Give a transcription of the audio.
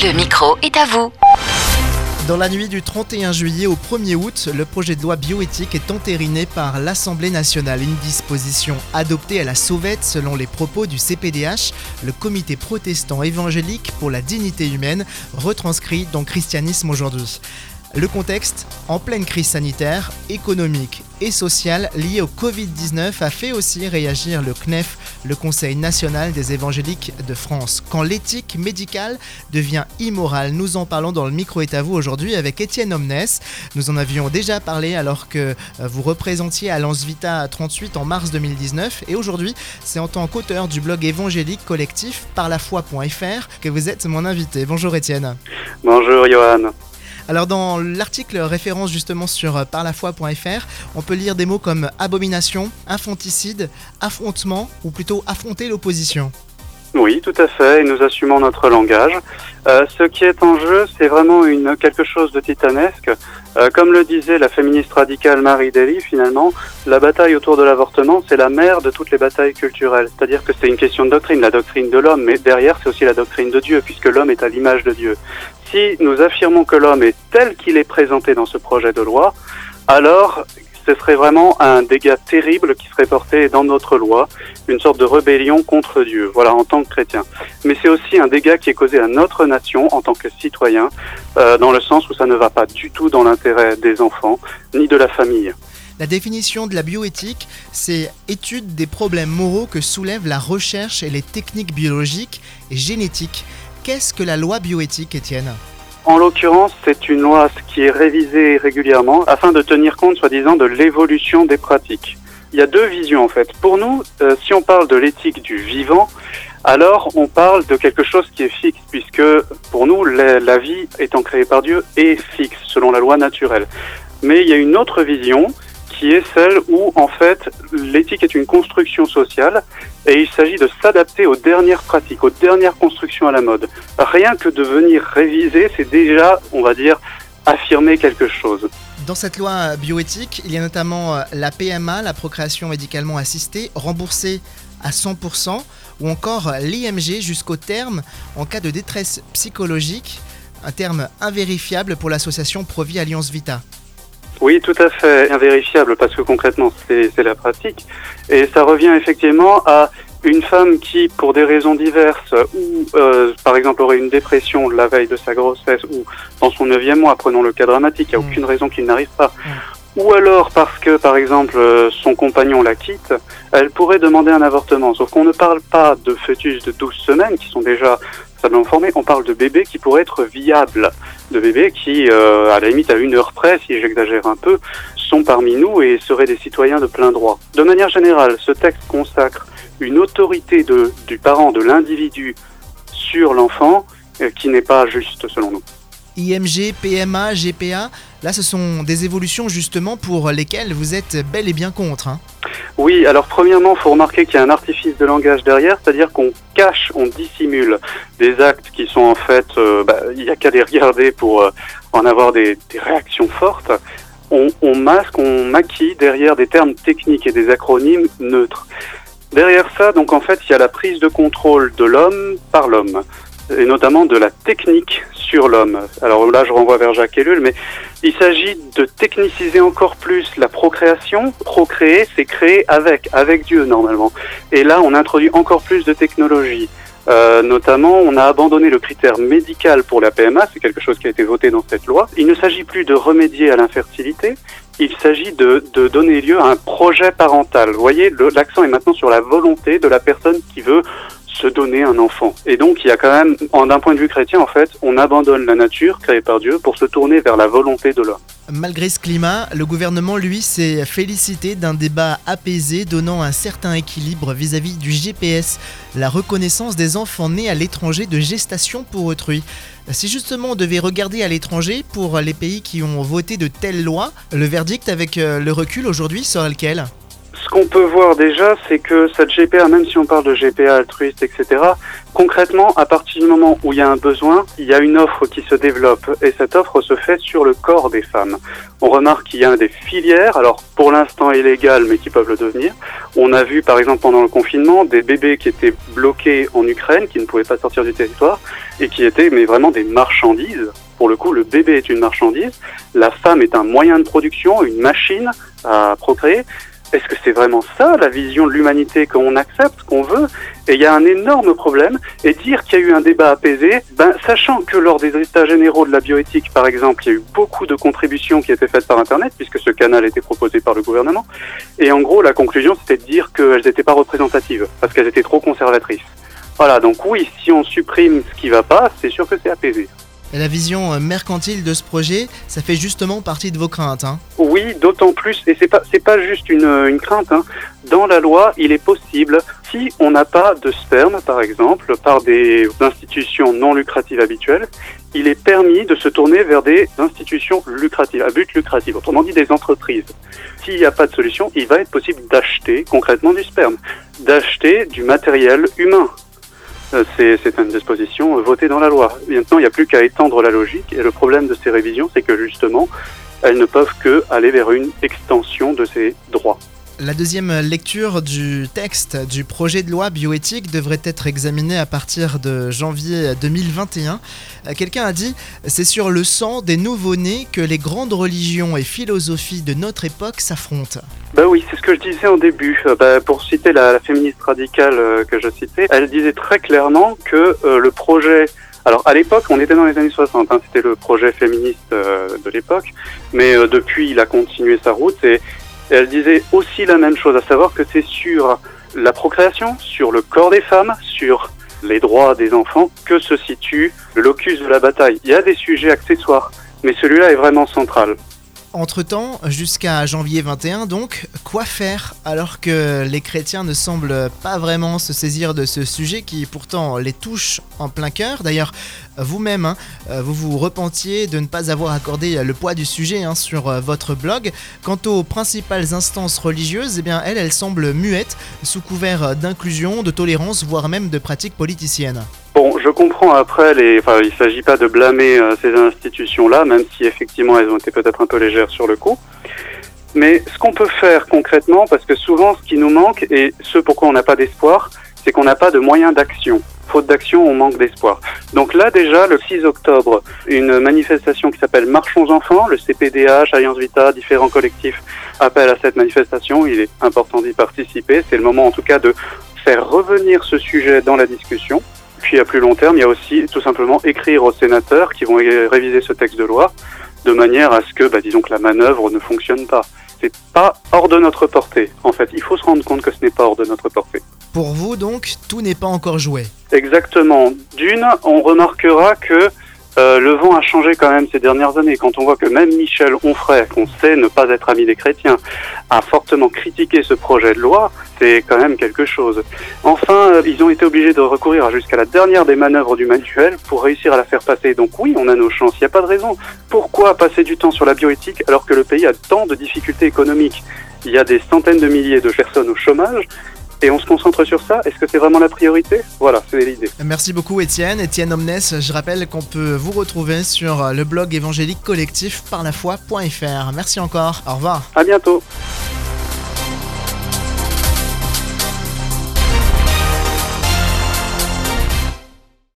Le micro est à vous. Dans la nuit du 31 juillet au 1er août, le projet de loi bioéthique est entériné par l'Assemblée nationale. Une disposition adoptée à la sauvette selon les propos du CPDH, le comité protestant évangélique pour la dignité humaine, retranscrit dans Christianisme aujourd'hui. Le contexte, en pleine crise sanitaire, économique et sociale liée au Covid-19, a fait aussi réagir le CNEF, le Conseil national des évangéliques de France. Quand l'éthique médicale devient immorale, nous en parlons dans le micro est à vous aujourd'hui avec Étienne Omnes. Nous en avions déjà parlé alors que euh, vous représentiez Alliance Vita 38 en mars 2019 et aujourd'hui, c'est en tant qu'auteur du blog évangélique collectif parlafoi.fr que vous êtes mon invité. Bonjour Étienne. Bonjour Johan. Alors dans l'article référence justement sur euh, parlafoi.fr, on peut lire des mots comme abomination, infanticide, affrontement ou plutôt affronter l'opposition. Oui, tout à fait, et nous assumons notre langage. Euh, ce qui est en jeu, c'est vraiment une, quelque chose de titanesque. Euh, comme le disait la féministe radicale Marie Daly, finalement, la bataille autour de l'avortement, c'est la mère de toutes les batailles culturelles. C'est-à-dire que c'est une question de doctrine, la doctrine de l'homme, mais derrière, c'est aussi la doctrine de Dieu, puisque l'homme est à l'image de Dieu. Si nous affirmons que l'homme est tel qu'il est présenté dans ce projet de loi, alors ce serait vraiment un dégât terrible qui serait porté dans notre loi, une sorte de rébellion contre Dieu, voilà, en tant que chrétien. Mais c'est aussi un dégât qui est causé à notre nation en tant que citoyen, euh, dans le sens où ça ne va pas du tout dans l'intérêt des enfants, ni de la famille. La définition de la bioéthique, c'est étude des problèmes moraux que soulèvent la recherche et les techniques biologiques et génétiques. Qu'est-ce que la loi bioéthique, Étienne en l'occurrence, c'est une loi qui est révisée régulièrement afin de tenir compte, soi-disant, de l'évolution des pratiques. Il y a deux visions en fait. Pour nous, euh, si on parle de l'éthique du vivant, alors on parle de quelque chose qui est fixe, puisque pour nous, la, la vie étant créée par Dieu est fixe selon la loi naturelle. Mais il y a une autre vision qui est celle où en fait l'éthique est une construction sociale et il s'agit de s'adapter aux dernières pratiques, aux dernières constructions à la mode. Rien que de venir réviser, c'est déjà, on va dire, affirmer quelque chose. Dans cette loi bioéthique, il y a notamment euh, la PMA, la procréation médicalement assistée, remboursée à 100%, ou encore l'IMG jusqu'au terme en cas de détresse psychologique, un terme invérifiable pour l'association Provi Alliance Vita. Oui, tout à fait invérifiable parce que concrètement c'est la pratique et ça revient effectivement à une femme qui, pour des raisons diverses, ou euh, par exemple aurait une dépression la veille de sa grossesse, ou dans son neuvième mois, prenons le cas dramatique, il n'y a mm. aucune raison qu'il n'arrive pas, mm. Ou alors parce que, par exemple, euh, son compagnon la quitte, elle pourrait demander un avortement. Sauf qu'on ne parle pas de fœtus de 12 semaines, qui sont déjà stablement formés, on parle de bébés qui pourraient être viables, de bébés qui, euh, à la limite à une heure près, si j'exagère un peu, sont parmi nous et seraient des citoyens de plein droit. De manière générale, ce texte consacre une autorité du parent, de l'individu sur l'enfant, euh, qui n'est pas juste selon nous. IMG, PMA, GPA, là ce sont des évolutions justement pour lesquelles vous êtes bel et bien contre. Hein. Oui, alors premièrement, il faut remarquer qu'il y a un artifice de langage derrière, c'est-à-dire qu'on cache, on dissimule des actes qui sont en fait, euh, bah, il n'y a qu'à les regarder pour euh, en avoir des, réactions fortes. On, on, masque, on maquille derrière des termes techniques et des acronymes neutres. Derrière ça, donc en fait, il y a la prise de contrôle de l'homme par l'homme, et notamment de la technique sur l'homme. Alors là, je renvoie vers Jacques Ellul, mais il s'agit de techniciser encore plus la procréation. Procréer, c'est créer avec, avec Dieu normalement. Et là, on introduit encore plus de technologie. Euh, notamment, on a abandonné le critère médical pour la PMA, c'est quelque chose qui a été voté dans cette loi. Il ne s'agit plus de remédier à l'infertilité, il s'agit de, de, donner lieu à un projet parental. Vous voyez, l'accent est maintenant sur la volonté de la personne qui veut se donner un enfant. Et donc, il y a quand même, d'un point de vue chrétien, en fait, on abandonne la nature créée par Dieu pour se tourner vers la volonté de l'homme. Malgré ce climat, le gouvernement, lui, s'est félicité d'un débat apaisé donnant un certain équilibre vis-à-vis -vis du GPS, la reconnaissance des enfants nés à l'étranger de gestation pour autrui. Si justement on devait regarder à l'étranger pour les pays qui ont voté de telles lois, le verdict avec euh, le recul aujourd'hui serait lequel? Ce qu'on peut voir déjà, c'est que cette GPA, même si on parle de GPA altruiste, etc., concrètement, à partir du moment où il y a un besoin, il y a une offre qui se développe et cette offre se fait sur le corps des femmes. On remarque qu'il y a des filières, alors pour l'instant illégales, mais qui peuvent le devenir. On a vu par exemple pendant le confinement des bébés qui étaient bloqués en Ukraine, qui ne pouvaient pas sortir du territoire et qui étaient mais vraiment des marchandises. Pour le coup, le bébé est une marchandise, la femme est un moyen de production, une machine à procréer. Est-ce que c'est vraiment ça la vision de l'humanité qu'on accepte, qu'on veut? Et il y a un énorme problème. Et dire qu'il y a eu un débat apaisé, ben, sachant que lors des états généraux de la bioéthique, par exemple, il y a eu beaucoup de contributions qui étaient faites par Internet, puisque ce canal était proposé par le gouvernement. Et en gros, la conclusion, c'était de dire qu'elles n'étaient pas représentatives, parce qu'elles étaient trop conservatrices. Voilà, donc oui, si on supprime ce qui va pas, c'est sûr que c'est apaisé. La vision euh, mercantile de ce projet, ça fait justement partie de vos craintes. Hein. Oui, d'autant plus, et c'est pas pas juste une, une crainte. Hein. Dans la loi, il est possible, si on n'a pas de sperme, par exemple, par des institutions non lucratives habituelles, il est permis de se tourner vers des institutions lucratives, à but lucratif, autrement dit des entreprises. S'il n'y a pas de solution, il va être possible d'acheter concrètement du sperme, d'acheter du matériel humain. Euh, c'est une disposition votée dans la loi. Maintenant, il n'y a plus qu'à étendre la logique. Et le problème de ces révisions, c'est que justement, elles ne peuvent que aller vers une extension de ces droits. La deuxième lecture du texte du projet de loi bioéthique devrait être examinée à partir de janvier 2021. Euh, quelqu'un a dit c'est sur le sang des nouveau-nés que les grandes religions et philosophies de notre époque s'affrontent. Bah oui, c'est ce que je disais en début. Euh, bah, pour citer la, féministe radicale euh, que je citais, elle disait très clairement que le projet alors à l'époque, on était dans les années 60, hein, c'était le projet féministe de l'époque, mais depuis il a continué sa route et elle disait aussi la même chose, à savoir que c'est sur la procréation, sur le corps des femmes, sur les droits des enfants que se situe le locus de la bataille. Il y a des sujets accessoires, mais celui-là est vraiment central. Entre-temps, jusqu'à janvier 21 donc, quoi faire alors que les chrétiens ne semblent pas vraiment se saisir de ce sujet qui pourtant les touche en plein cœur? D'ailleurs, vous-même, hein, vous vous repentiez de ne pas avoir accordé le poids du sujet hein, sur euh, votre blog. Quant aux principales instances religieuses, eh bien, elles, elles semblent muettes, sous couvert d'inclusion, de tolérance, voire même de pratiques politiciennes. Je comprends après, les... enfin, il ne s'agit pas de blâmer euh, ces institutions-là, même si effectivement elles ont été peut-être un peu légères sur le coup. Mais ce qu'on peut faire concrètement, parce que souvent ce qui nous manque, et ce pourquoi on n'a pas d'espoir, c'est qu'on n'a pas de moyens d'action. Faute d'action, on manque d'espoir. Donc là déjà, le 6 octobre, une manifestation qui s'appelle Marchons Enfants, le CPDH, Alliance Vita, différents collectifs appellent à cette manifestation. Il est important d'y participer. C'est le moment en tout cas de faire revenir ce sujet dans la discussion. Puis à plus long terme, il y a aussi tout simplement écrire aux sénateurs qui vont réviser ce texte de loi de manière à ce que, bah, disons que la manœuvre ne fonctionne pas. C'est pas hors de notre portée. En fait, il faut se rendre compte que ce n'est pas hors de notre portée. Pour vous, donc, tout n'est pas encore joué. Exactement. D'une, on remarquera que euh, le vent a changé quand même ces dernières années. Quand on voit que même Michel Onfray, qu'on sait ne pas être ami des chrétiens, a fortement critiqué ce projet de loi, c'est quand même quelque chose. Enfin, euh, ils ont été obligés de recourir jusqu'à la dernière des manœuvres du manuel pour réussir à la faire passer. Donc oui, on a nos chances, il n'y a pas de raison. Pourquoi passer du temps sur la bioéthique alors que le pays a tant de difficultés économiques? Il y a des centaines de milliers de personnes au chômage et on se concentre sur ça. Est-ce que c'est vraiment la priorité? Voilà, c'est l'idée. Merci beaucoup Étienne. Étienne Omnes, je rappelle qu'on peut vous retrouver sur le blog évangélique collectif par la foi.fr. Merci encore. Au revoir. À bientôt.